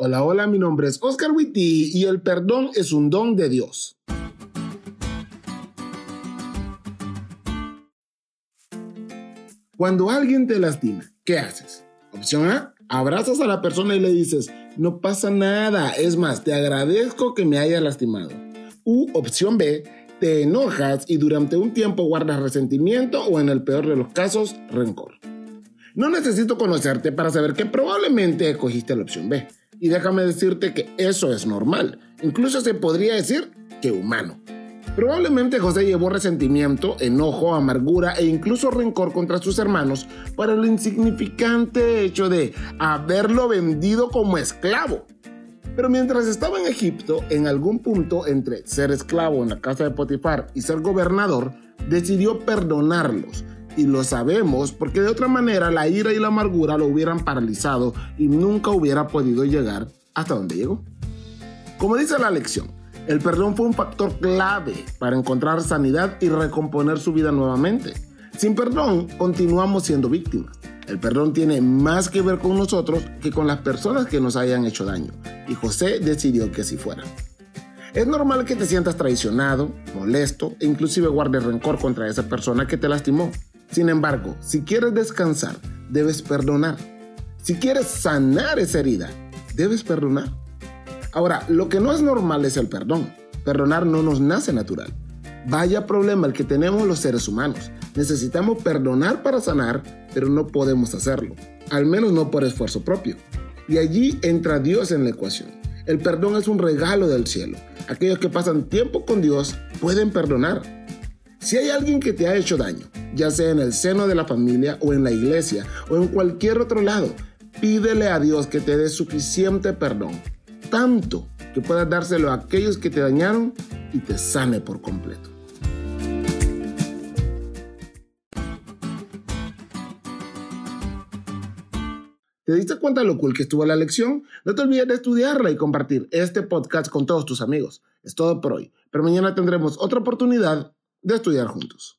Hola, hola, mi nombre es Oscar Witty y el perdón es un don de Dios. Cuando alguien te lastima, ¿qué haces? Opción A, abrazas a la persona y le dices, no pasa nada, es más, te agradezco que me haya lastimado. U opción B, te enojas y durante un tiempo guardas resentimiento o en el peor de los casos, rencor. No necesito conocerte para saber que probablemente escogiste la opción B. Y déjame decirte que eso es normal. Incluso se podría decir que humano. Probablemente José llevó resentimiento, enojo, amargura e incluso rencor contra sus hermanos por el insignificante hecho de haberlo vendido como esclavo. Pero mientras estaba en Egipto, en algún punto entre ser esclavo en la casa de Potifar y ser gobernador, decidió perdonarlos y lo sabemos porque de otra manera la ira y la amargura lo hubieran paralizado y nunca hubiera podido llegar hasta donde llegó. Como dice la lección, el perdón fue un factor clave para encontrar sanidad y recomponer su vida nuevamente. Sin perdón, continuamos siendo víctimas. El perdón tiene más que ver con nosotros que con las personas que nos hayan hecho daño, y José decidió que así fuera. Es normal que te sientas traicionado, molesto e inclusive guardes rencor contra esa persona que te lastimó. Sin embargo, si quieres descansar, debes perdonar. Si quieres sanar esa herida, debes perdonar. Ahora, lo que no es normal es el perdón. Perdonar no nos nace natural. Vaya problema el que tenemos los seres humanos. Necesitamos perdonar para sanar, pero no podemos hacerlo. Al menos no por esfuerzo propio. Y allí entra Dios en la ecuación. El perdón es un regalo del cielo. Aquellos que pasan tiempo con Dios pueden perdonar. Si hay alguien que te ha hecho daño, ya sea en el seno de la familia o en la iglesia o en cualquier otro lado, pídele a Dios que te dé suficiente perdón, tanto que puedas dárselo a aquellos que te dañaron y te sane por completo. ¿Te diste cuenta lo cool que estuvo la lección? No te olvides de estudiarla y compartir este podcast con todos tus amigos. Es todo por hoy, pero mañana tendremos otra oportunidad de estudiar juntos.